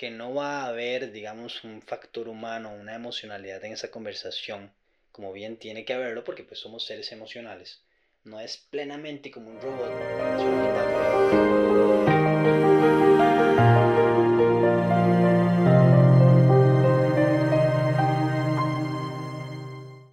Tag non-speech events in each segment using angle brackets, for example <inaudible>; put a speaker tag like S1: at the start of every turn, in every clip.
S1: que no va a haber, digamos, un factor humano, una emocionalidad en esa conversación, como bien tiene que haberlo, porque pues somos seres emocionales. No es plenamente como un robot,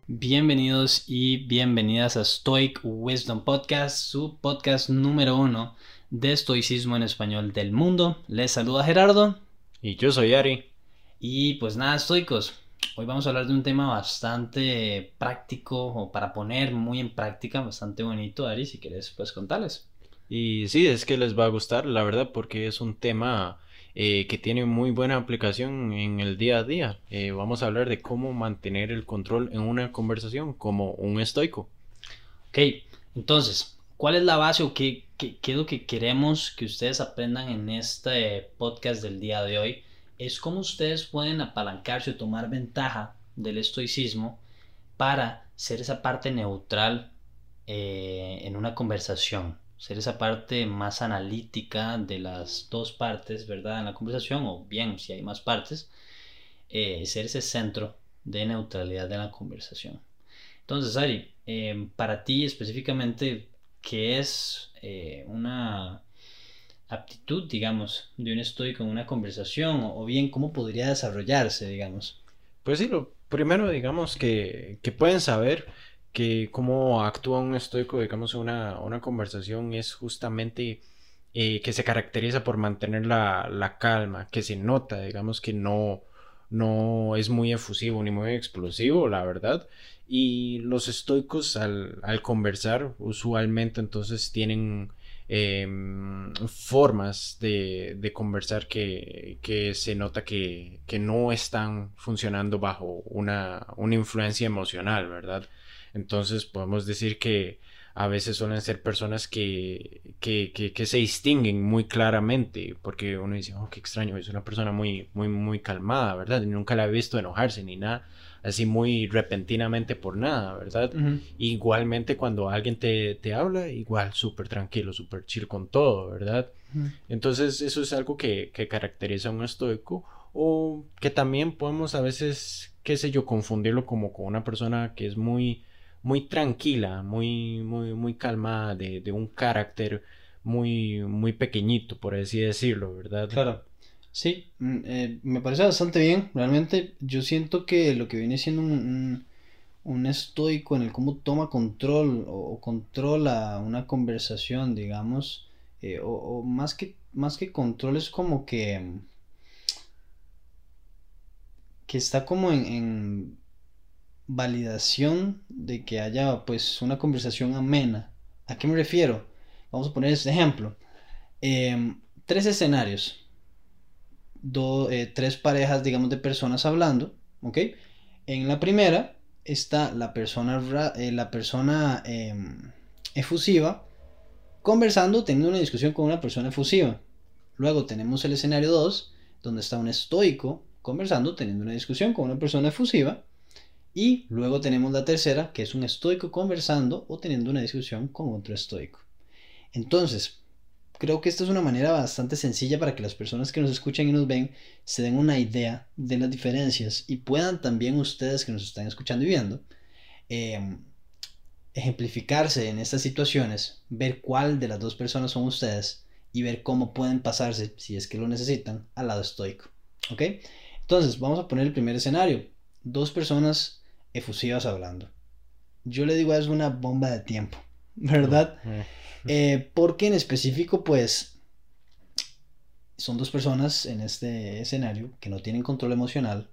S1: Bienvenidos y bienvenidas a Stoic Wisdom Podcast, su podcast número uno de estoicismo en español del mundo. Les saluda Gerardo.
S2: Y yo soy Ari.
S1: Y pues nada, estoicos. Hoy vamos a hablar de un tema bastante práctico o para poner muy en práctica, bastante bonito, Ari, si quieres pues contarles.
S2: Y sí, es que les va a gustar, la verdad, porque es un tema eh, que tiene muy buena aplicación en el día a día. Eh, vamos a hablar de cómo mantener el control en una conversación como un estoico.
S1: Ok, entonces, ¿cuál es la base o qué, qué, qué es lo que queremos que ustedes aprendan en este podcast del día de hoy? Es cómo ustedes pueden apalancarse o tomar ventaja del estoicismo para ser esa parte neutral eh, en una conversación ser esa parte más analítica de las dos partes, ¿verdad? En la conversación, o bien, si hay más partes, eh, ser ese centro de neutralidad de la conversación. Entonces, Ari, em, para ti específicamente, ¿qué es eh, una aptitud, digamos, de un estoico en una conversación? O, bien, ¿cómo podría desarrollarse, digamos?
S2: Pues sí, lo primero, digamos, que, que pueden saber que cómo actúa un estoico, digamos, en una, una conversación es justamente eh, que se caracteriza por mantener la, la, calma, que se nota, digamos, que no, no es muy efusivo ni muy explosivo, la verdad. Y los estoicos al, conversar usualmente entonces tienen em, formas de, conversar que, que, se nota que, que no están funcionando bajo una, una influencia emocional, ¿verdad? Entonces podemos decir que a veces suelen ser personas que, que, que, se distinguen muy claramente, porque uno dice, oh, qué extraño, es una persona muy, muy, muy calmada, ¿verdad? nunca la he visto enojarse ni nada, así muy repentinamente por nada, ¿verdad? Igualmente cuando alguien te, te habla, igual súper tranquilo, súper chill con todo, ¿verdad? Entonces eso es algo que, que caracteriza a un estoico o que también podemos a veces, qué sé yo, confundirlo como con una persona que es muy muy tranquila, muy, muy, muy calmada, de, de, un carácter muy, muy pequeñito, por así decirlo, ¿verdad?
S1: Claro. Sí, mm, eh, me parece bastante bien. Realmente yo siento que lo que viene siendo un, un, estoico en el cómo toma control o, controla una conversación, digamos, eh, o, más, que, más que control es como que que está como en validación de que haya pues una conversación amena. ¿A qué me refiero? Vamos a poner este ejemplo. Em, tres escenarios. Eh, tres parejas, digamos, de personas hablando. ¿Ok? En la primera está la persona, eh, la persona em, efusiva conversando, teniendo una discusión con una persona efusiva. Luego tenemos el escenario 2, donde está un estoico conversando, teniendo una discusión con una persona efusiva. Y luego tenemos la tercera, que es un estoico conversando o teniendo una discusión con otro estoico. Entonces, creo que esta es una manera bastante sencilla para que las personas que nos escuchan y nos ven se den una idea de las diferencias y puedan también ustedes que nos están escuchando y viendo em, ejemplificarse en estas situaciones, ver cuál de las dos personas son ustedes y ver cómo pueden pasarse, si es que lo necesitan, al lado estoico. ¿Ok? Entonces, vamos a poner el primer escenario. Dos personas efusivas hablando. Yo le digo es una bomba de tiempo, <laughs> ¿verdad? Eh, porque en específico, pues, son dos personas en este escenario que no tienen control emocional,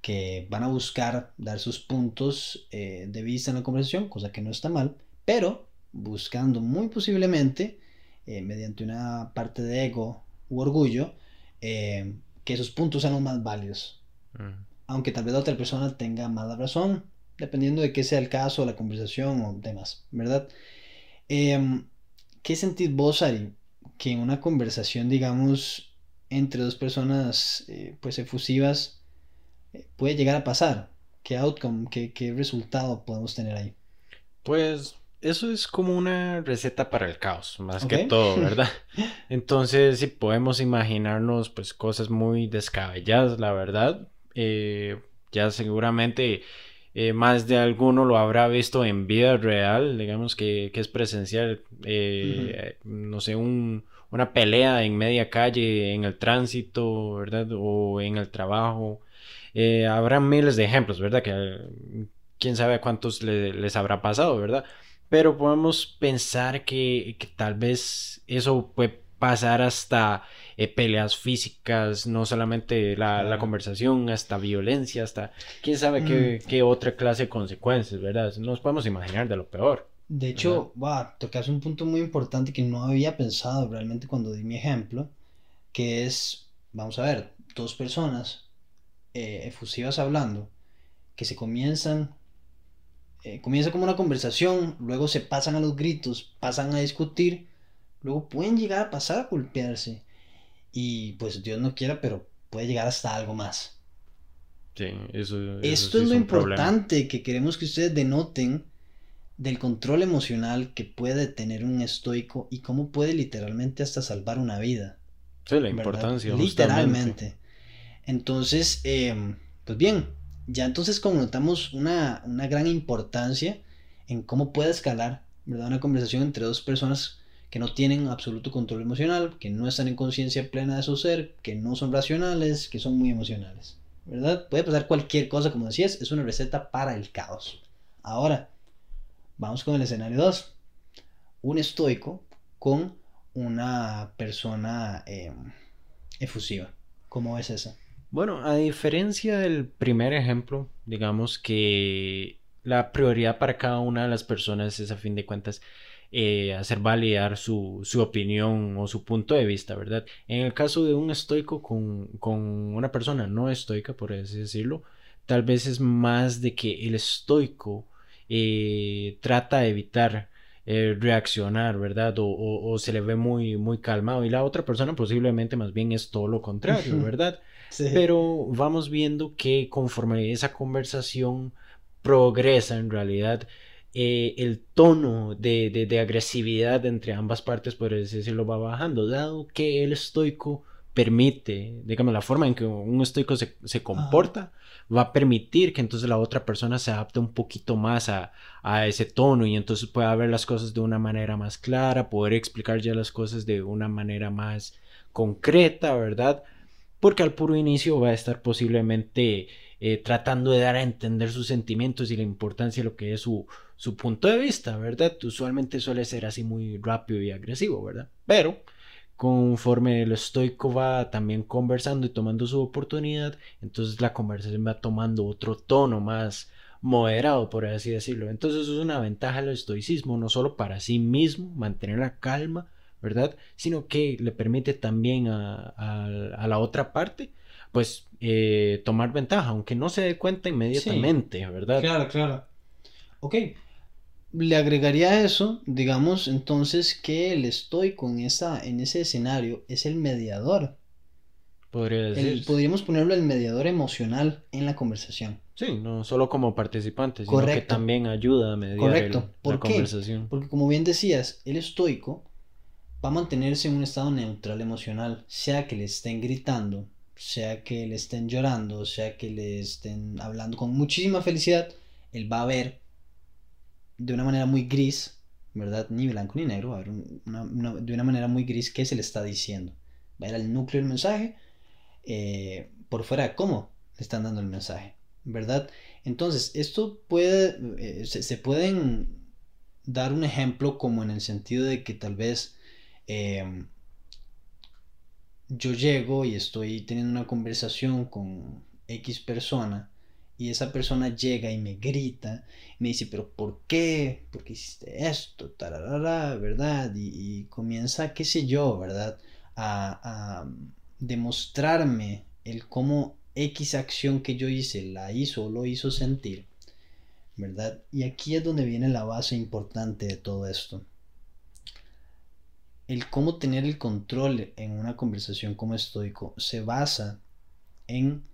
S1: que van a buscar dar sus puntos eh, de vista en la conversación, cosa que no está mal, pero buscando muy posiblemente, eh, mediante una parte de ego u orgullo, que esos puntos sean los más válidos. Mm aunque tal vez la otra persona tenga mala razón, dependiendo de qué sea el caso, la conversación o demás, ¿verdad? ¿Qué sentís vos, Ari, que en una conversación, digamos, entre dos personas, eh, pues, efusivas, eh, puede llegar a pasar? ¿Qué outcome, qué, qué resultado podemos tener ahí?
S2: Pues eso es como una receta para el caos, más que todo, <laughs> ¿verdad? Entonces, si podemos imaginarnos, pues, cosas muy descabelladas, la verdad. Eh, ya seguramente eh, más de alguno lo habrá visto en vida real, digamos que, es presencial, eh, no sé, una pelea en media calle, en el tránsito, ¿verdad? O en el trabajo. Eh, habrá miles de ejemplos, ¿verdad? Que quién sabe a cuántos les habrá pasado, ¿verdad? Pero podemos pensar que, que tal vez eso puede pasar hasta eh, peleas físicas, no solamente la, conversación, hasta violencia, hasta quién sabe mm. qué, otra clase de consecuencias, ¿verdad? Nos podemos imaginar de lo peor.
S1: De hecho, va, tocas un punto muy importante que no había pensado realmente cuando di mi ejemplo, que es, vamos a ver, dos personas eh, efusivas hablando, que se comienzan, eh, comienza como una conversación, luego se pasan a los gritos, pasan a discutir, luego pueden llegar a pasar a golpearse y pues Dios no quiera, pero puede llegar hasta algo más.
S2: Sí, eso,
S1: Esto es lo importante que queremos que ustedes denoten del control emocional que puede tener un estoico y cómo puede literalmente hasta salvar una vida.
S2: Sí, la importancia.
S1: Literalmente. Entonces, em, pues bien, ya entonces notamos una, una gran importancia en cómo puede escalar, ¿verdad? Una conversación entre dos personas que no tienen absoluto control emocional, que no están en conciencia plena de su ser, que no son racionales, que son muy emocionales. ¿Verdad? Puede pasar cualquier cosa, como decías, es una receta para el caos. Ahora, vamos con el escenario 2. Un estoico con una persona em, efusiva. ¿Cómo es esa?
S2: Bueno, a diferencia del primer ejemplo, digamos que la prioridad para cada una de las personas es a fin de cuentas eh, hacer validar su, opinión o su punto de vista, ¿verdad? En el caso de un estoico con, una persona no estoica, por así decirlo, tal vez es más de que el estoico eh, trata de evitar eh, reaccionar, ¿verdad? O, se le ve muy, muy calmado y la otra persona posiblemente más bien es todo lo contrario, ¿verdad? <laughs> Pero vamos viendo que conforme esa conversación progresa en realidad, eh, el tono de, agresividad entre ambas partes, por así decirlo, va bajando, dado que el estoico permite, digamos, la forma en que un estoico se, comporta, va a permitir que entonces la otra persona se adapte un poquito más a, ese tono y entonces pueda ver las cosas de una manera más clara, poder explicar ya las cosas de una manera más concreta, ¿verdad? Porque al puro inicio va a estar posiblemente eh, tratando de dar a entender sus sentimientos y la importancia de lo que es su, su punto de vista, ¿verdad? Usualmente suele ser así muy rápido y agresivo, ¿verdad? Pero conforme el estoico va también conversando y tomando su oportunidad, entonces la conversación va tomando otro tono más moderado, por así decirlo. Entonces es una ventaja del estoicismo, no solo para sí mismo, mantener la calma, ¿verdad? Sino que le permite también a, la otra parte, pues, eh, tomar ventaja, aunque no se dé cuenta inmediatamente, ¿verdad?
S1: Claro, claro. Ok, le agregaría a eso, digamos, entonces que el estoico en, esa, en ese escenario es el mediador.
S2: Podría
S1: podríamos ponerlo el mediador emocional en la conversación.
S2: Sí, no solo como participante, sino que también ayuda a mediar Correcto.
S1: la conversación. Porque como bien decías, el estoico va a mantenerse en un estado neutral emocional, sea que le estén gritando, sea que le estén llorando, sea que le estén hablando con muchísima felicidad, él va a ver de una manera muy gris, ¿verdad? Ni blanco ni negro, a ver, de una manera muy gris qué se le está diciendo. Va a ir al núcleo del mensaje, eh, por fuera cómo le están dando el mensaje, ¿verdad? Entonces, esto puede, eh, se, pueden dar un ejemplo como en el sentido de que tal vez eh, yo llego y estoy teniendo una conversación con X persona y esa persona llega y me grita, me dice, pero ¿por qué? ¿Por qué hiciste esto? ¿verdad? Y, comienza, qué sé yo, ¿verdad? A, demostrarme el cómo X acción que yo hice la hizo o lo hizo sentir, ¿verdad? Y aquí es donde viene la base importante de todo esto. El cómo tener el control en una conversación como estoico se basa en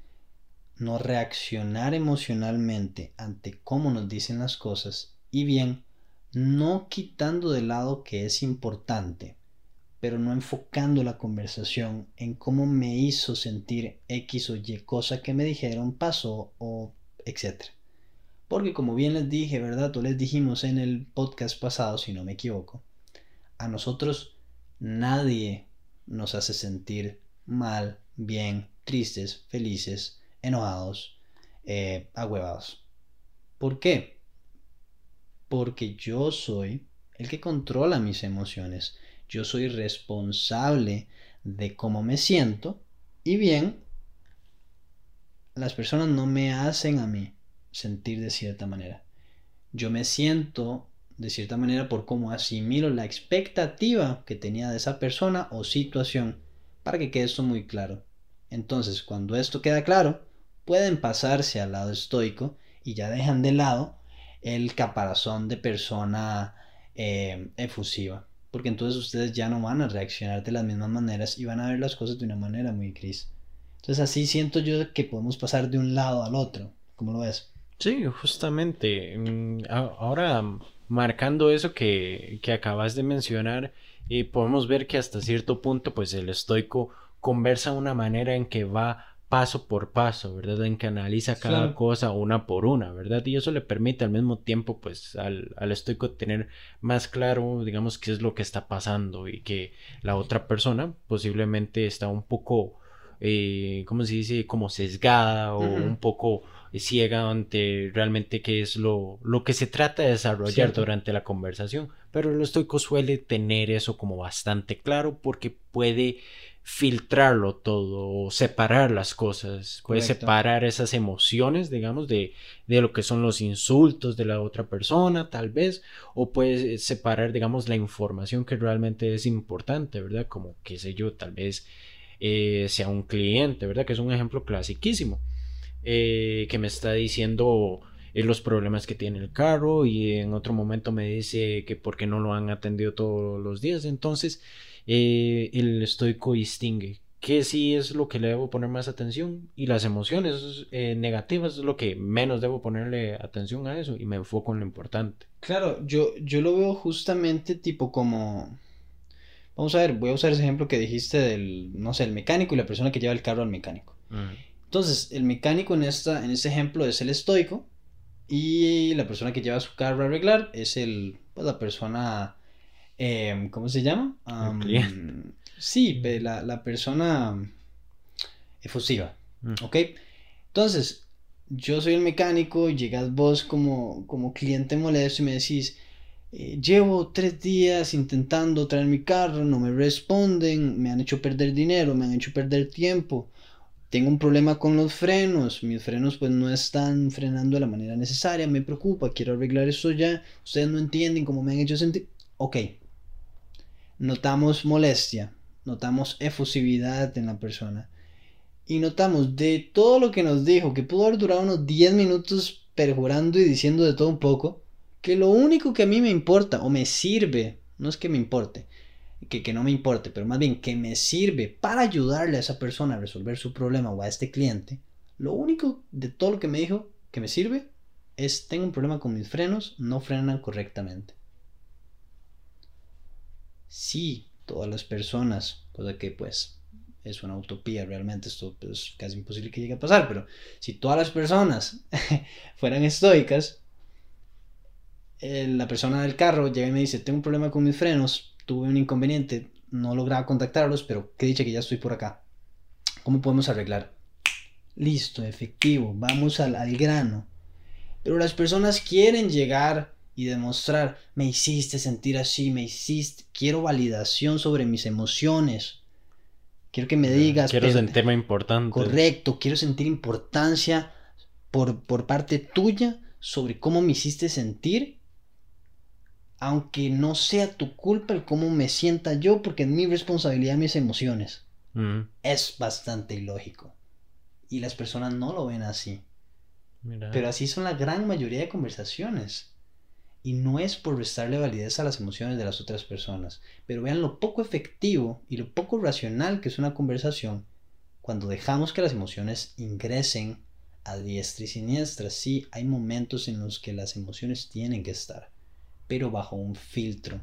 S1: no reaccionar emocionalmente ante cómo nos dicen las cosas y bien no quitando de lado que es importante, pero no enfocando la conversación en cómo me hizo sentir X o Y cosa que me dijeron, pasó o etc. Porque como bien les dije, ¿verdad? O les dijimos en el podcast pasado, si no me equivoco, a nosotros nadie nos hace sentir mal, bien, tristes, felices, enojados, eh, ahuevados. ¿Por qué? Porque yo soy el que controla mis emociones. Yo soy responsable de cómo me siento y bien, las personas no me hacen a mí sentir de cierta manera. Yo me siento de cierta manera por cómo asimilo la expectativa que tenía de esa persona o situación para que quede esto muy claro. Entonces, cuando esto queda claro, pueden pasarse al lado estoico y ya dejan de lado el caparazón de persona eh, efusiva. Porque entonces ustedes ya no van a reaccionar de las mismas maneras y van a ver las cosas de una manera muy gris. Entonces así siento yo que podemos pasar de un lado al otro. ¿Cómo lo ves?
S2: Sí, justamente. Mm, ahora, marcando eso que, acabas de mencionar, eh, podemos ver que hasta cierto punto, pues el estoico conversa de una manera en que va paso por paso, ¿verdad? En que analiza cada cosa una por una, ¿verdad? Y eso le permite al mismo tiempo, pues, al, al, estoico tener más claro, digamos, qué es lo que está pasando y que la otra persona posiblemente está un poco, eh, ¿cómo se dice? Como sesgada o un poco ciega ante realmente qué es lo, lo que se trata de desarrollar durante la conversación. Pero el estoico suele tener eso como bastante claro porque puede filtrarlo todo, separar las cosas, puede separar esas emociones, digamos, de, de, lo que son los insultos de la otra persona, tal vez, o puede separar, digamos, la información que realmente es importante, ¿verdad? Como, qué sé yo, tal vez eh, sea un cliente, ¿verdad? Que es un ejemplo clasiquísimo, eh, que me está diciendo eh, los problemas que tiene el carro y en otro momento me dice que porque no lo han atendido todos los días, entonces eh, el estoico distingue que sí es lo que le debo poner más atención y las emociones eh, negativas es lo que menos debo ponerle atención a eso y me enfoco en lo importante.
S1: Claro, yo, yo lo veo justamente tipo como... Vamos a ver, voy a usar ese ejemplo que dijiste del, no sé, el mecánico y la persona que lleva el carro al mecánico. Entonces, el mecánico en, esta, en este ejemplo es el estoico y la persona que lleva su carro a arreglar es el, pues, la persona Em, ¿cómo se llama? sí, la, la, persona efusiva. Mm. ¿Ok? Entonces, yo soy el mecánico, llegas vos como, como cliente molesto y me decís, eh, llevo tres días intentando traer mi carro, no me responden, me han hecho perder dinero, me han hecho perder tiempo. Tengo un problema con los frenos, mis frenos pues no están frenando de la manera necesaria, me preocupa, quiero arreglar eso ya, ustedes no entienden cómo me han hecho sentir. Ok, notamos molestia, notamos efusividad en la persona y notamos de todo lo que nos dijo, que pudo haber durado unos 10 minutos perjurando y diciendo de todo un poco, que lo único que a mí me importa o me sirve, no es que me importe, que, que no me importe, pero más bien que me sirve para ayudarle a esa persona a resolver su problema o a este cliente, lo único de todo lo que me dijo que me sirve es tengo un problema con mis frenos, no frenan correctamente si todas las personas, cosa que pues es una utopía realmente, esto es pues, casi imposible que llegue a pasar, pero si todas las personas <laughs> fueran estoicas, eh, la persona del carro llega y me dice, tengo un problema con mis frenos, tuve un inconveniente, no lograba contactarlos, pero qué dicha que ya estoy por acá. ¿Cómo podemos arreglar? Listo, efectivo, vamos al, al grano. Pero las personas quieren llegar y demostrar, me hiciste sentir así, me hiciste, quiero validación sobre mis emociones. Quiero que me digas.
S2: Quiero sentirme importante.
S1: Correcto, quiero sentir importancia por, por parte tuya sobre cómo me hiciste sentir. Aunque no sea tu culpa el cómo me sienta yo, porque es mi responsabilidad mis emociones. Es bastante ilógico. Y las personas no lo ven así. Pero así son la gran mayoría de conversaciones. Y no es por restarle validez a las emociones de las otras personas, pero vean lo poco efectivo y lo poco racional que es una conversación cuando dejamos que las emociones ingresen a diestra y siniestra. Sí, hay momentos en los que las emociones tienen que estar, pero bajo un filtro.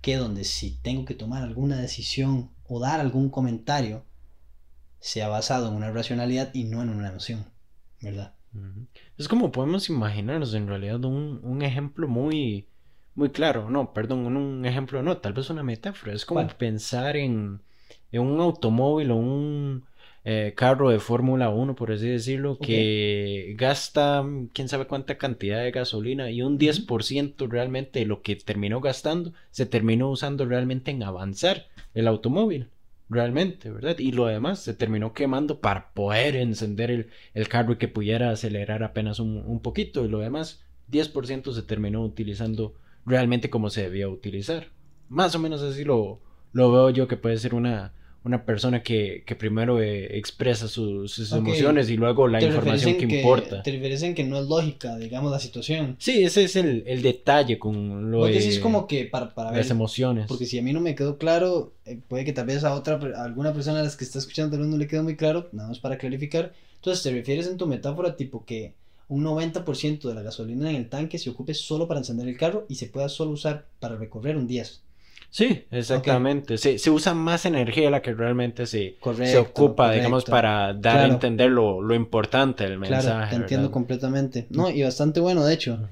S1: Que donde si tengo que tomar alguna decisión o dar algún comentario, sea basado en una racionalidad y no en una emoción, ¿verdad?
S2: Es como podemos imaginarnos en realidad un, un ejemplo muy, muy claro, no, perdón, un ejemplo no, tal vez una metáfora, es como pensar en, en, un automóvil o un eh, carro de Fórmula 1, por así decirlo, que gasta quién sabe cuánta cantidad de gasolina y un 10% realmente de lo que terminó gastando se terminó usando realmente en avanzar el automóvil realmente, ¿verdad? Y lo demás se terminó quemando para poder encender el, el carro y que pudiera acelerar apenas un, un poquito. Y lo demás, 10% se terminó utilizando realmente como se debía utilizar. Más o menos así lo, lo veo yo que puede ser una, una persona que, que primero eh, expresa sus emociones y luego la información que, importa.
S1: Te refieres en que no es lógica, digamos, la situación.
S2: Sí, ese es el, el detalle con lo
S1: de... es como que para, para
S2: ver... Las emociones.
S1: Porque si a mí no me quedó claro, eh, puede que tal vez a otra, a alguna persona a las que está escuchando no le quedó muy claro, nada más para clarificar. Entonces, te refieres en tu metáfora tipo que un 90% de la gasolina en el tanque se ocupe solo para encender el carro y se pueda solo usar para recorrer un 10%.
S2: Sí, exactamente. Se, usa más energía la que realmente se, se ocupa, digamos, para dar a entender lo, importante del mensaje. Claro,
S1: te entiendo completamente. No, y bastante bueno, de hecho.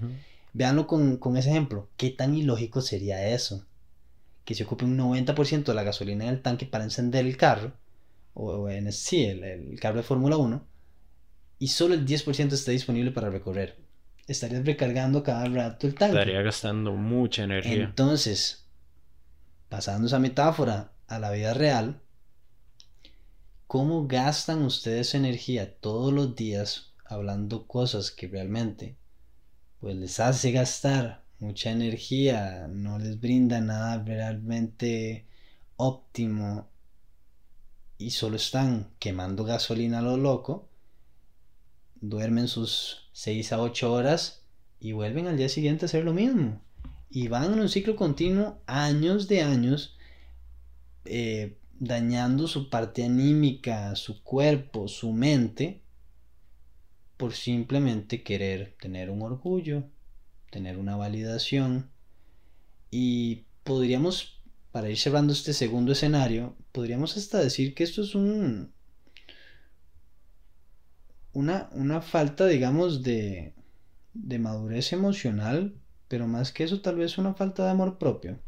S1: Veanlo con, ese ejemplo. ¿Qué tan ilógico sería eso? Que se ocupe un 90% de la gasolina en el tanque para encender el carro, o, en sí, el, el carro de Fórmula 1, y solo el 10% esté disponible para recorrer. Estarías recargando cada rato el tanque.
S2: Estaría gastando mucha energía.
S1: Entonces, pasando esa metáfora a la vida real, ¿cómo gastan ustedes energía todos los días hablando cosas que realmente pues les hace gastar mucha energía, no les brinda nada realmente óptimo y solo están quemando gasolina a lo loco, duermen sus 6 a 8 horas y vuelven al día siguiente a hacer lo mismo y van en un ciclo continuo años de años eh, dañando su parte anímica, su cuerpo, su mente, por simplemente querer tener un orgullo, tener una validación. Y podríamos, para ir cerrando este segundo escenario, podríamos hasta decir que esto es un... Una, una falta, digamos, de, de madurez emocional pero más que eso tal vez una falta de amor propio.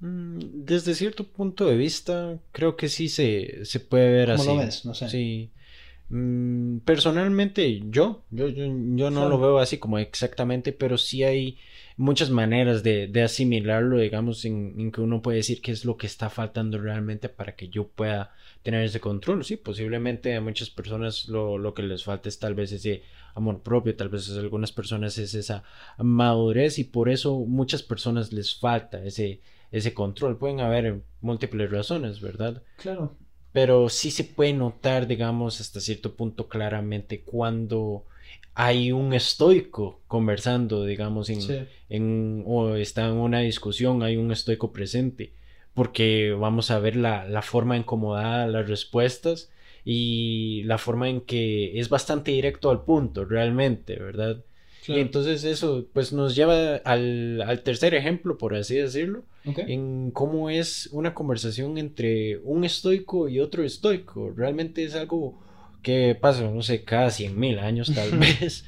S2: Mm, desde cierto punto de vista, creo que sí se, se puede ver así.
S1: ¿Cómo lo ves? No sé.
S2: Sí. Mm, personalmente, yo, yo, yo, no lo veo así como exactamente, pero sí hay muchas maneras de, de asimilarlo, digamos, en, en, que uno puede decir qué es lo que está faltando realmente para que yo pueda tener ese control. Sí, posiblemente a muchas personas lo, lo que les falta es tal vez ese amor propio, tal vez a algunas personas es esa madurez y por eso muchas personas les falta ese, ese control. Pueden haber múltiples razones, ¿verdad?
S1: Claro.
S2: Pero sí se puede notar, digamos, hasta cierto punto claramente cuando hay un estoico conversando, digamos, en, en, o está en una discusión, hay un estoico presente, porque vamos a ver la, la forma en cómo da las respuestas y la forma en que es bastante directo al punto, realmente, ¿verdad? Y entonces eso pues nos lleva al, al tercer ejemplo, por así decirlo, en cómo es una conversación entre un estoico y otro estoico. Realmente es algo que pasa, no sé, cada cien mil años tal <laughs> vez,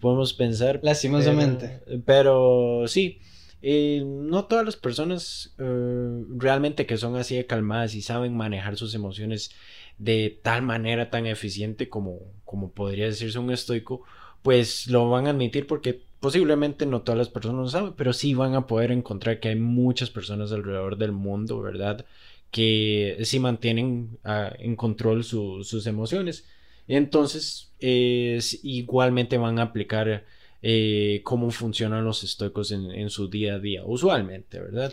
S2: podemos pensar.
S1: Lastimosamente.
S2: Pero, sí, eh, no todas las personas eh, realmente que son así de calmadas y saben manejar sus emociones de tal manera tan eficiente como, como podría decirse un estoico, pues lo van a admitir porque posiblemente no todas las personas lo saben, pero sí van a poder encontrar que hay muchas personas alrededor del mundo, ¿verdad? Que sí mantienen ah, en control sus emociones. Entonces, igualmente van a aplicar eh, cómo funcionan los estoicos en, su día a día, usualmente, ¿verdad?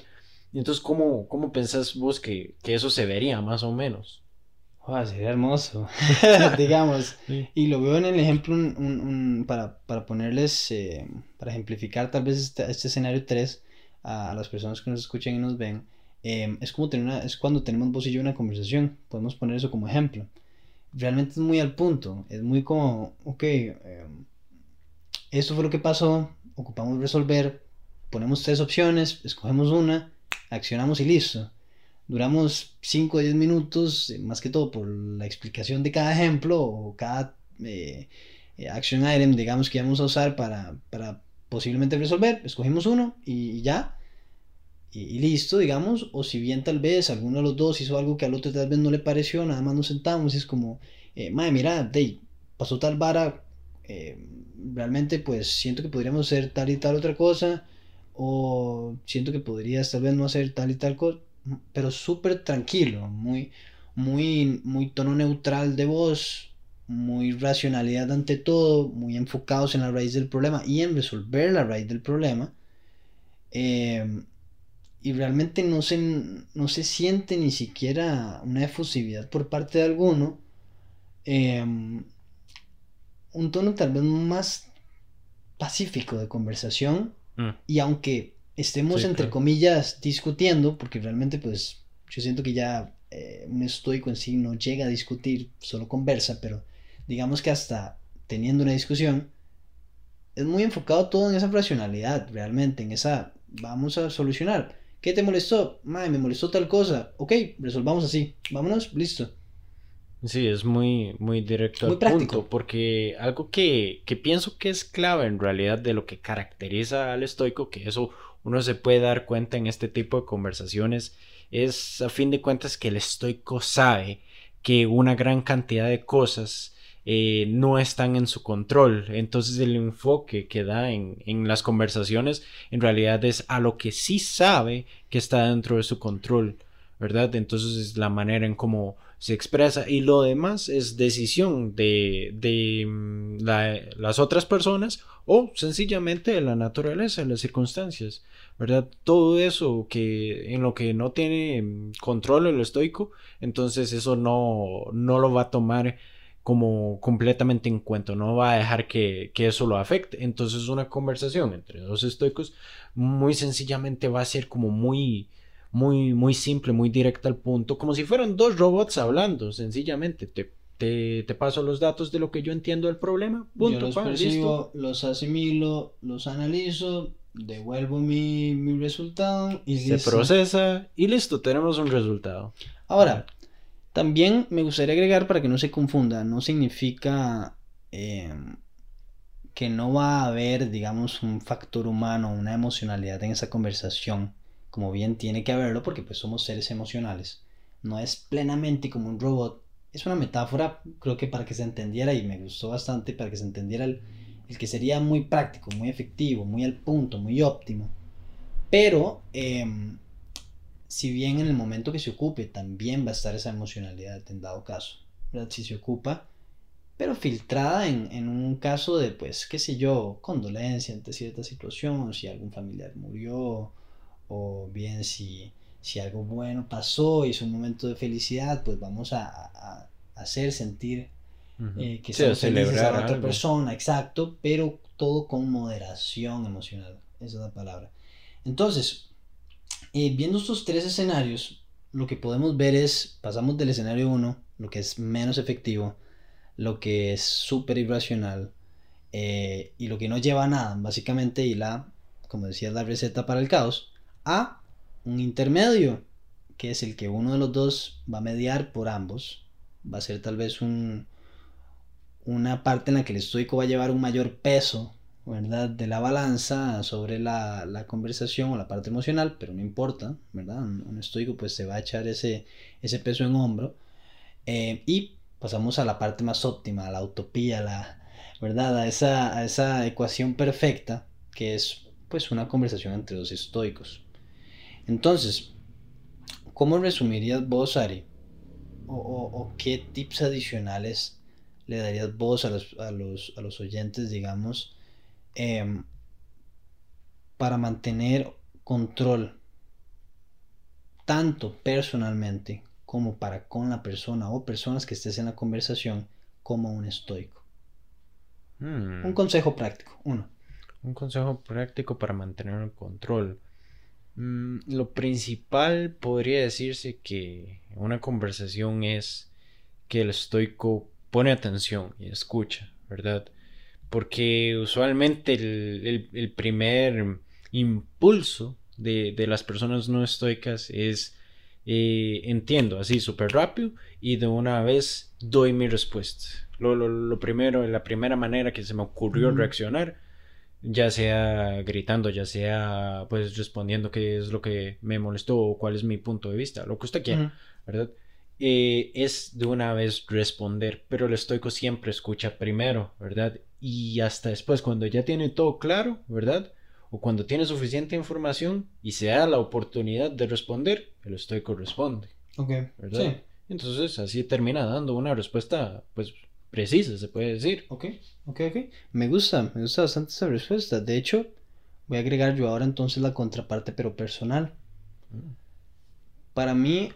S2: Entonces, ¿cómo, cómo pensás vos que, que eso se vería más o menos?
S1: sería hermoso, <laughs> <laughs> digamos. Y lo veo en el ejemplo un, para, para, ponerles, eh, para ejemplificar tal vez este, este escenario 3 a, las personas que nos escuchan y nos ven. Em, es como tener una, es cuando tenemos vos y yo una conversación. Podemos poner eso como ejemplo. Realmente es muy al punto. Es muy como, ok, eh, esto fue lo que pasó, ocupamos resolver ponemos tres opciones, escogemos una, accionamos y listo. Duramos 5 o 10 minutos, eh, más que todo por la explicación de cada ejemplo o cada eh, eh, action item, digamos, que vamos a usar para, para posiblemente resolver. Escogimos uno y ya. Y, listo, digamos. O si bien tal vez alguno de los dos hizo algo que al otro tal vez no le pareció, nada más nos sentamos y es como, eh, madre, mira, Dave, pasó tal vara. Realmente pues siento que podríamos hacer tal y tal otra cosa. O siento que podrías tal vez no hacer tal y tal cosa pero súper tranquilo, muy, muy, muy tono neutral de voz, muy racionalidad ante todo, muy enfocados en la raíz del problema y en resolver la raíz del problema. Em, y realmente no se, no se siente ni siquiera una efusividad por parte de alguno. Em, un tono tal vez más pacífico de conversación. Mm. Y aunque estemos entre comillas discutiendo, porque realmente pues yo siento que ya eh, un estoico en sí no llega a discutir, solo conversa, pero digamos que hasta teniendo una discusión, es muy enfocado todo en esa racionalidad, realmente, en esa, vamos a solucionar. ¿Qué te molestó? Madre, me molestó tal cosa. Ok, resolvamos así. Vámonos, listo.
S2: Sí, es muy, muy directo muy al práctico. punto, porque algo que, que pienso que es clave en realidad de lo que caracteriza al estoico, que eso uno se puede dar cuenta en este tipo de conversaciones es a fin de cuentas que el estoico sabe que una gran cantidad de cosas eh, no están en su control. Entonces el enfoque que da en, en, las conversaciones en realidad es a lo que sí sabe que está dentro de su control, ¿verdad? Entonces es la manera en cómo se expresa y lo demás es decisión de, de mm, las otras personas o sencillamente de la naturaleza, de las circunstancias. ¿verdad? Todo eso que en lo que no tiene control el estoico, entonces eso no, no lo va a tomar como completamente en cuenta, no va a dejar que, que, eso lo afecte. Entonces una conversación entre dos estoicos muy sencillamente va a ser como muy, muy, muy simple, muy directa al punto, como si fueran dos robots hablando, sencillamente. Te, te, te paso los datos de lo que yo entiendo del problema, punto.
S1: Yo los percibo, los asimilo, los analizo, devuelvo mi, resultado y
S2: se procesa y listo, tenemos un resultado.
S1: Ahora, también me gustaría agregar para que no se confunda, no significa em, que no va a haber, digamos, un factor humano, una emocionalidad en esa conversación, como bien tiene que haberlo, porque pues somos seres emocionales. No es plenamente como un robot. Es una metáfora, creo que para que se entendiera, y me gustó bastante, para que se entendiera el, que sería muy práctico, muy efectivo, muy al punto, muy óptimo. Pero, em, si bien en el momento que se ocupe también va a estar esa emocionalidad en dado caso. Si se ocupa, pero filtrada en, un caso de, pues, qué sé yo, condolencia ante cierta situación, si algún familiar murió, o bien si, si algo bueno pasó y es un momento de felicidad, pues vamos a, a hacer sentir eh, que se celebrar a otra persona, exacto, pero todo con moderación emocional, esa es la palabra. Entonces, eh, viendo estos tres escenarios, lo que podemos ver es, pasamos del escenario 1, lo que es menos efectivo, lo que es súper irracional eh, y lo que no lleva a nada, básicamente, y la, como decía, la receta para el caos, a un intermedio, que es el que uno de los dos va a mediar por ambos, va a ser tal vez un, una parte en la que el estoico va a llevar un mayor peso, ¿verdad? De la balanza sobre la, conversación o la parte emocional, pero no importa, ¿verdad? Un, estoico pues se va a echar ese, ese peso en hombro. Eh, y pasamos a la parte más óptima, a la utopía, la, ¿verdad? A esa, a esa ecuación perfecta que es pues una conversación entre dos estoicos. Entonces, ¿cómo resumirías vos, Ari? O, o qué tips adicionales le darías voz a los, a los, oyentes, digamos, em, para mantener control tanto personalmente como para con la persona o personas que estés en la conversación como un estoico. Hmm. Un consejo práctico, uno.
S2: Un consejo práctico para mantener el control. Mm, lo principal podría decirse que una conversación es que el estoico pone atención y escucha, ¿verdad? Porque usualmente el, primer impulso de, de las personas no estoicas es eh, entiendo así súper rápido y de una vez doy mi respuesta. Lo, lo, lo, primero, la primera manera que se me ocurrió reaccionar, ya sea gritando, ya sea pues respondiendo qué es lo que me molestó o cuál es mi punto de vista, lo que usted quiera, ¿verdad? Eh, es de una vez responder, pero el estoico siempre escucha primero, ¿verdad? Y hasta después, cuando ya tiene todo claro, ¿verdad? O cuando tiene suficiente información y se da la oportunidad de responder, el estoico responde.
S1: Ok.
S2: ¿Verdad? Sí. Entonces así termina dando una respuesta, pues, precisa, se puede decir.
S1: Ok, ok, ok. Me gusta, me gusta bastante esa respuesta. De hecho, voy a agregar yo ahora entonces la contraparte, pero personal. Mm. Para mí,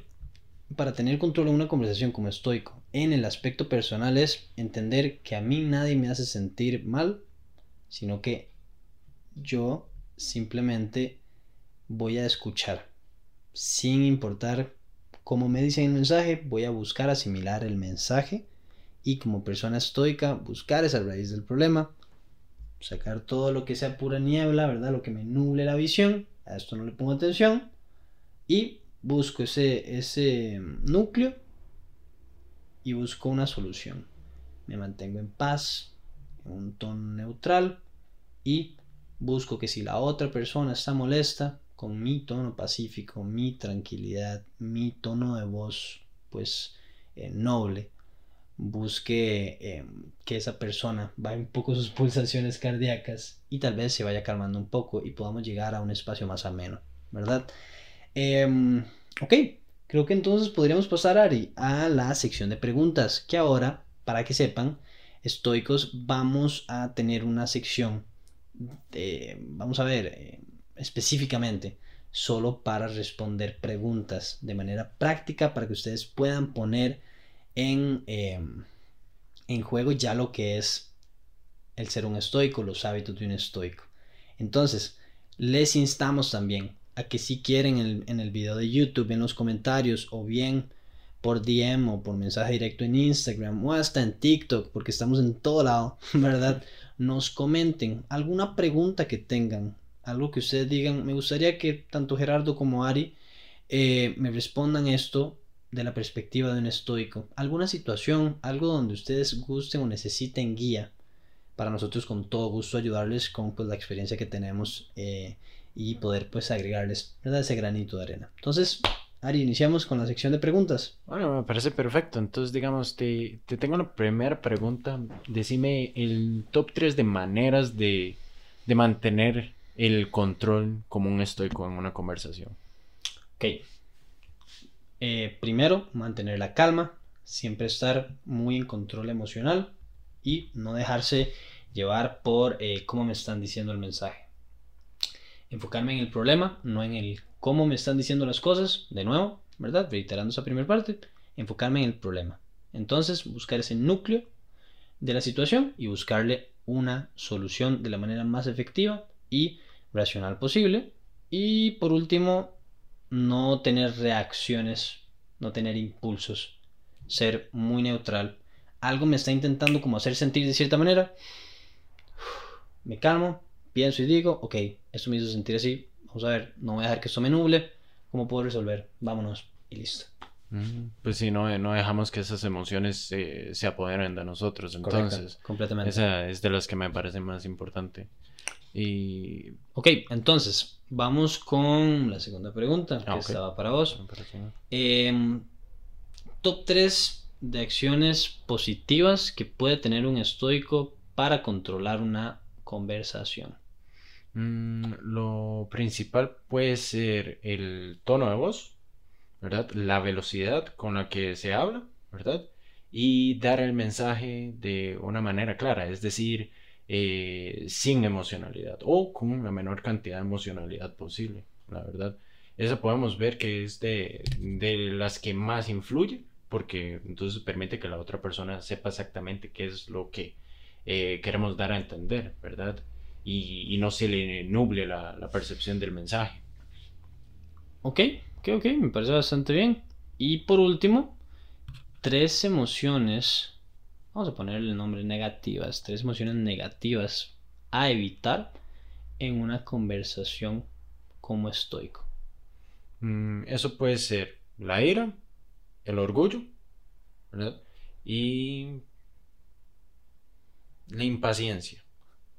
S1: para tener control en una conversación como estoico, en el aspecto personal es entender que a mí nadie me hace sentir mal, sino que yo simplemente voy a escuchar, sin importar cómo me dicen el mensaje, voy a buscar asimilar el mensaje y como persona estoica buscar esa raíz del problema, sacar todo lo que sea pura niebla, ¿verdad? Lo que me nuble la visión, a esto no le pongo atención y busco ese, ese núcleo y busco una solución. Me mantengo en paz, en un tono neutral y busco que si la otra persona está molesta, con mi tono pacífico, mi tranquilidad, mi tono de voz, pues eh, noble, busque eh, que esa persona baje un poco sus pulsaciones cardíacas y tal vez se vaya calmando un poco y podamos llegar a un espacio más ameno, ¿verdad? Em, ok, creo que entonces podríamos pasar, Ari, a la sección de preguntas, que ahora, para que sepan, estoicos, vamos a tener una sección de, vamos a ver, eh, específicamente, solo para responder preguntas de manera práctica para que ustedes puedan poner en, em, en juego ya lo que es el ser un estoico, los hábitos de un estoico. Entonces, les instamos también a que si quieren en el, video de YouTube, en los comentarios o bien por DM o por mensaje directo en Instagram o hasta en TikTok, porque estamos en todo lado, <laughs> ¿verdad? Nos comenten alguna pregunta que tengan, algo que ustedes digan. Me gustaría que tanto Gerardo como Ari eh, me respondan esto de la perspectiva de un estoico. Alguna situación, algo donde ustedes gusten o necesiten guía. Para nosotros con todo gusto ayudarles con pues, la experiencia que tenemos eh, y poder pues agregarles ese granito de arena. Entonces, Ari, iniciamos con la sección de preguntas.
S2: Bueno, me parece perfecto. Entonces, digamos, te, te tengo la primera pregunta. Decime el top 3 de maneras de, de mantener el control como un estoico en una conversación.
S1: Ok, eh, primero, mantener la calma, siempre estar muy en control emocional y no dejarse llevar por eh, cómo me están diciendo el mensaje. Enfocarme en el problema, no en el cómo me están diciendo las cosas, de nuevo, ¿verdad? Reiterando esa primera parte, enfocarme en el problema. Entonces, buscar ese núcleo de la situación y buscarle una solución de la manera más efectiva y racional posible. Y por último, no tener reacciones, no tener impulsos, ser muy neutral. Algo me está intentando como hacer sentir de cierta manera. <sighs> Me calmo, pienso y digo, ok, esto me hizo sentir así, vamos a ver, no voy a dejar que esto me nuble, ¿cómo puedo resolver? Vámonos y listo.
S2: Mm, pues sí, no, no dejamos que esas emociones eh, se apoderen de nosotros, entonces.
S1: completamente.
S2: Esa es de las que me parece más importante. Y...
S1: Ok, entonces, vamos con la segunda pregunta que ah, estaba para vos. Em, top 3 de acciones positivas que puede tener un estoico para controlar una conversación.
S2: Mm, lo principal puede ser el tono de voz, ¿verdad? La velocidad con la que se habla, ¿verdad? Y dar el mensaje de una manera clara, es decir, eh, sin emocionalidad o con la menor cantidad de emocionalidad posible, la verdad. Esa podemos ver que es de, las que más influye, porque entonces permite que la otra persona sepa exactamente qué es lo que eh, queremos dar a entender, ¿verdad? Y, no se le nuble la, la, percepción del mensaje.
S1: Ok, ok, ok, me parece bastante bien. Y por último, tres emociones vamos a ponerle el nombre negativas, tres emociones negativas a evitar en una conversación como estoico?
S2: Mm, eso puede ser la ira, el orgullo, ¿verdad? Y la impaciencia.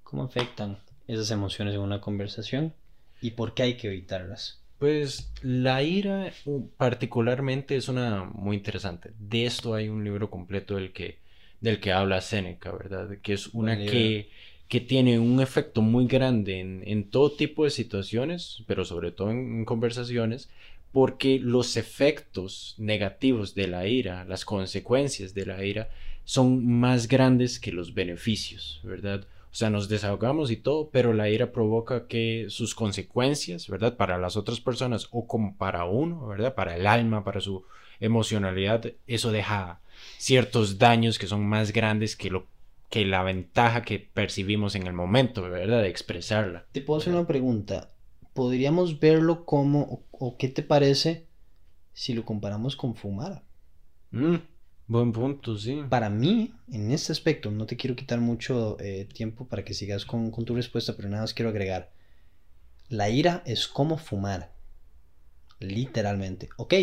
S1: ¿Cómo afectan esas emociones en una conversación y por qué hay que evitarlas?
S2: Pues la ira particularmente es una muy interesante. De esto hay un libro completo del que, del que habla Seneca, ¿verdad? Que es una que, que, tiene un efecto muy grande en, en, todo tipo de situaciones, pero sobre todo en conversaciones, porque los efectos negativos de la ira, las consecuencias de la ira, son más grandes que los beneficios, ¿verdad? O sea, nos desahogamos y todo, pero la ira provoca que sus consecuencias, ¿verdad? Para las otras personas o como para uno, ¿verdad? Para el alma, para su emocionalidad, eso deja ciertos daños que son más grandes que lo que la ventaja que percibimos en el momento, ¿verdad? De expresarla.
S1: Te puedo hacer una pregunta. ¿Podríamos verlo como, o, qué te parece si lo comparamos con fumar?
S2: Mm. Buen punto, sí.
S1: Para mí, en este aspecto, no te quiero quitar mucho eh, tiempo para que sigas con, tu respuesta, pero nada más quiero agregar. La ira es como fumar. Literalmente. Ok,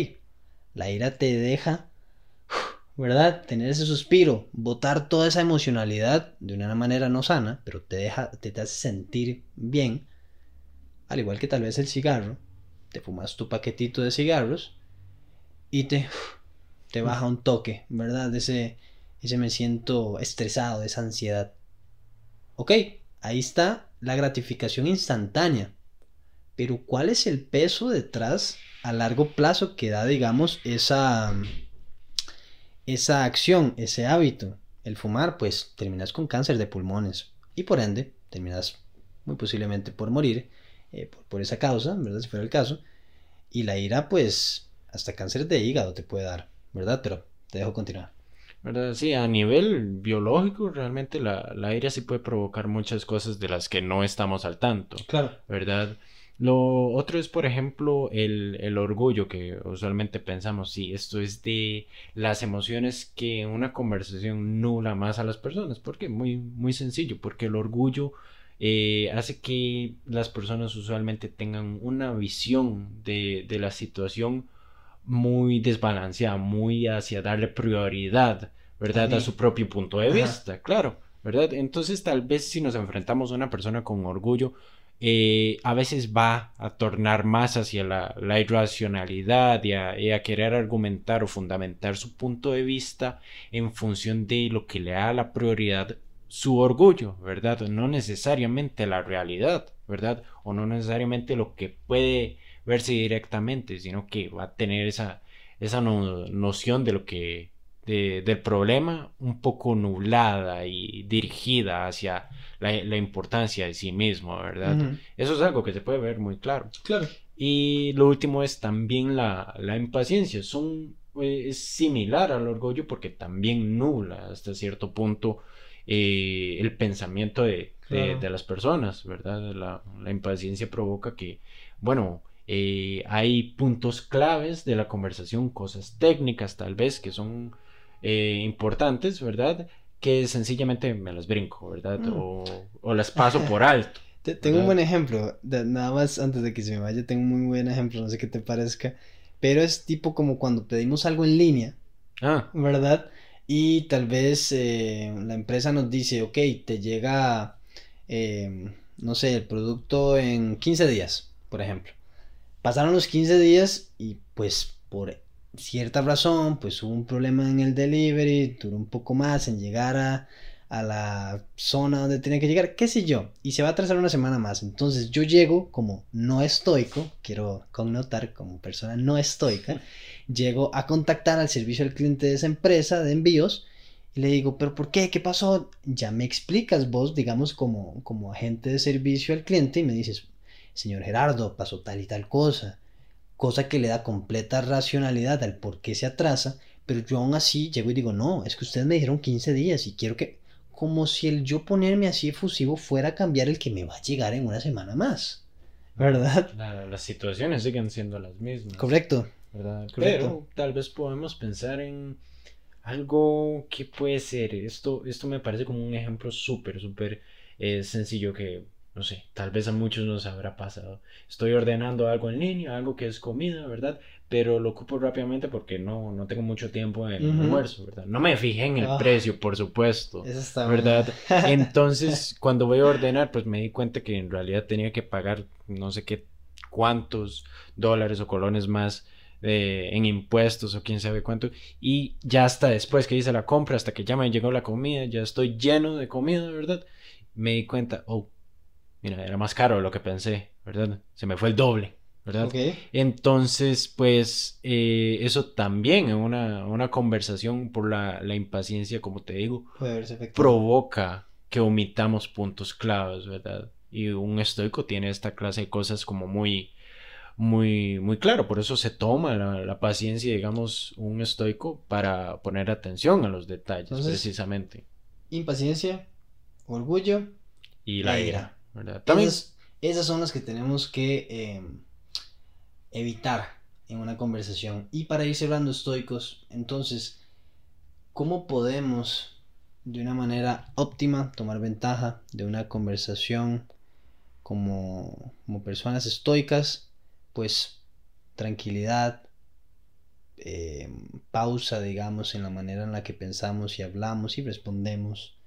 S1: la ira te deja, ¿verdad? Tener ese suspiro, botar toda esa emocionalidad de una manera no sana, pero te deja, te, te hace sentir bien. Al igual que tal vez el cigarro. Te fumas tu paquetito de cigarros y te te baja un toque, ¿verdad? Ese, ese me siento estresado, esa ansiedad. Ok, ahí está la gratificación instantánea. Pero ¿cuál es el peso detrás a largo plazo que da, digamos, esa, esa acción, ese hábito? El fumar, pues terminas con cáncer de pulmones y por ende terminas muy posiblemente por morir eh, por, por, esa causa, ¿verdad? Si fuera el caso. Y la ira, pues hasta cáncer de hígado te puede dar. ¿verdad? Pero te dejo continuar.
S2: ¿verdad? Sí, a nivel biológico, realmente la, la ira sí puede provocar muchas cosas de las que no estamos al tanto.
S1: Claro.
S2: ¿Verdad? Lo otro es, por ejemplo, el, el, orgullo, que usualmente pensamos, sí, esto es de las emociones que una conversación nula más a las personas. ¿Por qué? Muy, muy sencillo, porque el orgullo eh, hace que las personas usualmente tengan una visión de, de la situación muy desbalanceada, muy hacia darle prioridad, ¿verdad? A su propio punto de vista, claro, ¿verdad? Entonces tal vez si nos enfrentamos a una persona con orgullo, eh, a veces va a tornar más hacia la, irracionalidad y a, querer argumentar o fundamentar su punto de vista en función de lo que le da la prioridad su orgullo, ¿verdad? No necesariamente la realidad, ¿verdad? O no necesariamente lo que puede verse directamente, sino que va a tener esa, esa noción de lo que del problema un poco nublada y dirigida hacia la, importancia de sí mismo, ¿verdad? Eso es algo que se puede ver muy claro.
S1: Claro.
S2: Y lo último es también la, impaciencia. Son, eh, es similar al orgullo porque también nubla hasta cierto punto eh, el pensamiento de, de, las personas, ¿verdad? La, la impaciencia provoca que, bueno, eh, hay puntos claves de la conversación, cosas técnicas tal vez que son eh, importantes, ¿verdad? Que sencillamente me las brinco, ¿verdad? Mm. O, las paso por alto. <laughs>
S1: tengo un buen ejemplo, nada más antes de que se me vaya, tengo un muy buen ejemplo, no sé qué te parezca, pero es tipo como cuando pedimos algo en línea,
S2: ah.
S1: ¿verdad? Y tal vez eh, la empresa nos dice, ok, te llega, no sé, el producto en 15 días, por ejemplo. Pasaron los 15 días y pues por cierta razón pues hubo un problema en el delivery, duró un poco más en llegar a, la zona donde tenía que llegar, qué sé yo, y se va a atrasar una semana más. Entonces yo llego como no estoico, quiero connotar como persona no estoica, <laughs> llego a contactar al servicio al cliente de esa empresa de envíos y le digo, pero ¿por qué? ¿Qué pasó? Ya me explicas vos, digamos, como, como agente de servicio al cliente y me dices, señor Gerardo, pasó tal y tal cosa, cosa que le da completa racionalidad al por qué se atrasa, pero yo aún así llego y digo, no, es que ustedes me dijeron 15 días y quiero que, como si el yo ponerme así efusivo fuera a cambiar el que me va a llegar en una semana más, ¿verdad?
S2: las situaciones siguen siendo las mismas.
S1: Correcto.
S2: ¿verdad? Pero tal vez podemos pensar en algo que puede ser, esto, esto me parece como un ejemplo súper, súper eh, sencillo que no sé, tal vez a muchos nos habrá pasado. Estoy ordenando algo en línea, algo que es comida, ¿verdad? Pero lo ocupo rápidamente porque no, no tengo mucho tiempo en el almuerzo, ¿verdad? No me fijé en el ah. precio, por supuesto, Eso está ¿verdad? <laughs> Entonces, cuando voy a ordenar, pues me di cuenta que en realidad tenía que pagar no sé qué cuántos dólares o colones más eh, en impuestos o quién sabe cuánto. Y ya hasta después que hice la compra, hasta que ya me llegó la comida, ya estoy lleno de comida, ¿verdad? Me di cuenta, oh, mira, era más caro de lo que pensé, ¿verdad? Se me fue el doble, ¿verdad? Entonces, pues eh, eso también en una, una conversación por la, la, impaciencia, como te digo, provoca que omitamos puntos claves, ¿verdad? Y un estoico tiene esta clase de cosas como muy, muy, muy claro. Por eso se toma la, la paciencia, digamos, un estoico para poner atención a los detalles, precisamente.
S1: Impaciencia, orgullo
S2: y la, ira.
S1: Esas, son las que tenemos que em, evitar en una conversación. Y para ir cerrando estoicos, entonces, ¿cómo podemos de una manera óptima tomar ventaja de una conversación como, como personas estoicas? Pues tranquilidad, em, pausa, digamos, en la manera en la que pensamos y hablamos y respondemos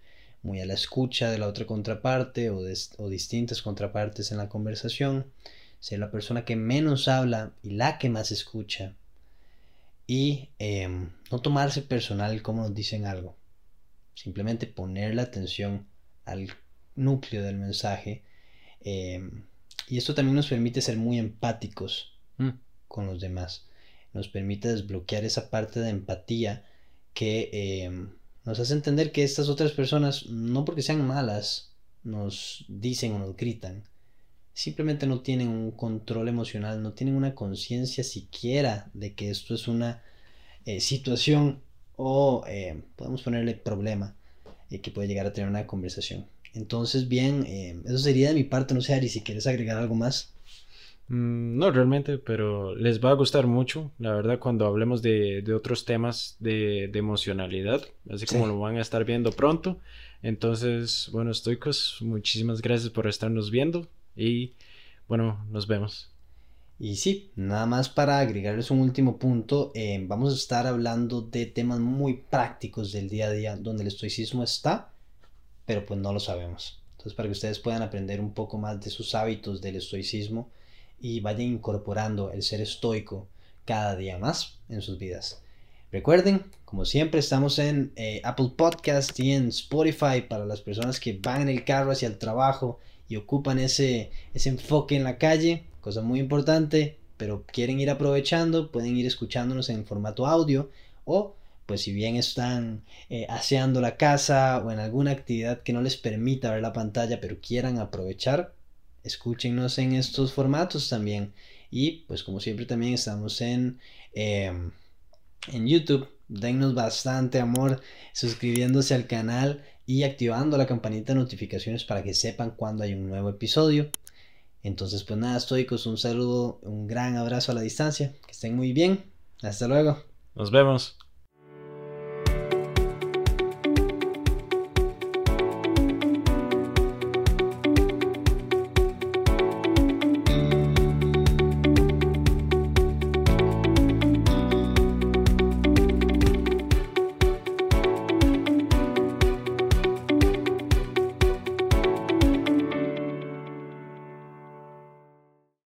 S1: muy a la escucha de la otra contraparte o, o distintas contrapartes en la conversación, ser la persona que menos habla y la que más escucha, y em, no tomarse personal como nos dicen algo, simplemente poner la atención al núcleo del mensaje, em, y esto también nos permite ser muy empáticos mm. con los demás, nos permite desbloquear esa parte de empatía que em, nos hace entender que estas otras personas, no porque sean malas, nos dicen o nos gritan, simplemente no tienen un control emocional, no tienen una conciencia siquiera de que esto es una eh, situación o eh, podemos ponerle problema y que puede llegar a tener una conversación. Entonces, bien, eh, eso sería de mi parte, no sé, Ari, si quieres agregar algo más.
S2: Mm, no realmente, pero les va a gustar mucho, la verdad, cuando hablemos de, otros temas de, emocionalidad, así como lo van a estar viendo pronto. Entonces, bueno, estoicos, muchísimas gracias por estarnos viendo y bueno, nos vemos.
S1: Y sí, nada más para agregarles un último punto, eh, vamos a estar hablando de temas muy prácticos del día a día donde el estoicismo está, pero pues no lo sabemos. Entonces, para que ustedes puedan aprender un poco más de sus hábitos del estoicismo, y vayan incorporando el ser estoico cada día más en sus vidas. Recuerden, como siempre, estamos en eh, Apple Podcast y en Spotify para las personas que van en el carro hacia el trabajo y ocupan ese, ese enfoque en la calle, cosa muy importante, pero quieren ir aprovechando, pueden ir escuchándonos en formato audio o pues si bien están eh, aseando la casa o en alguna actividad que no les permita ver la pantalla, pero quieran aprovechar, escúchenos en estos formatos también. Y pues como siempre también estamos en, em, en YouTube. Dennos bastante amor suscribiéndose al canal y activando la campanita de notificaciones para que sepan cuando hay un nuevo episodio. Entonces pues nada, estoicos, un saludo, un gran abrazo a la distancia. Que estén muy bien. Hasta luego.
S2: Nos vemos.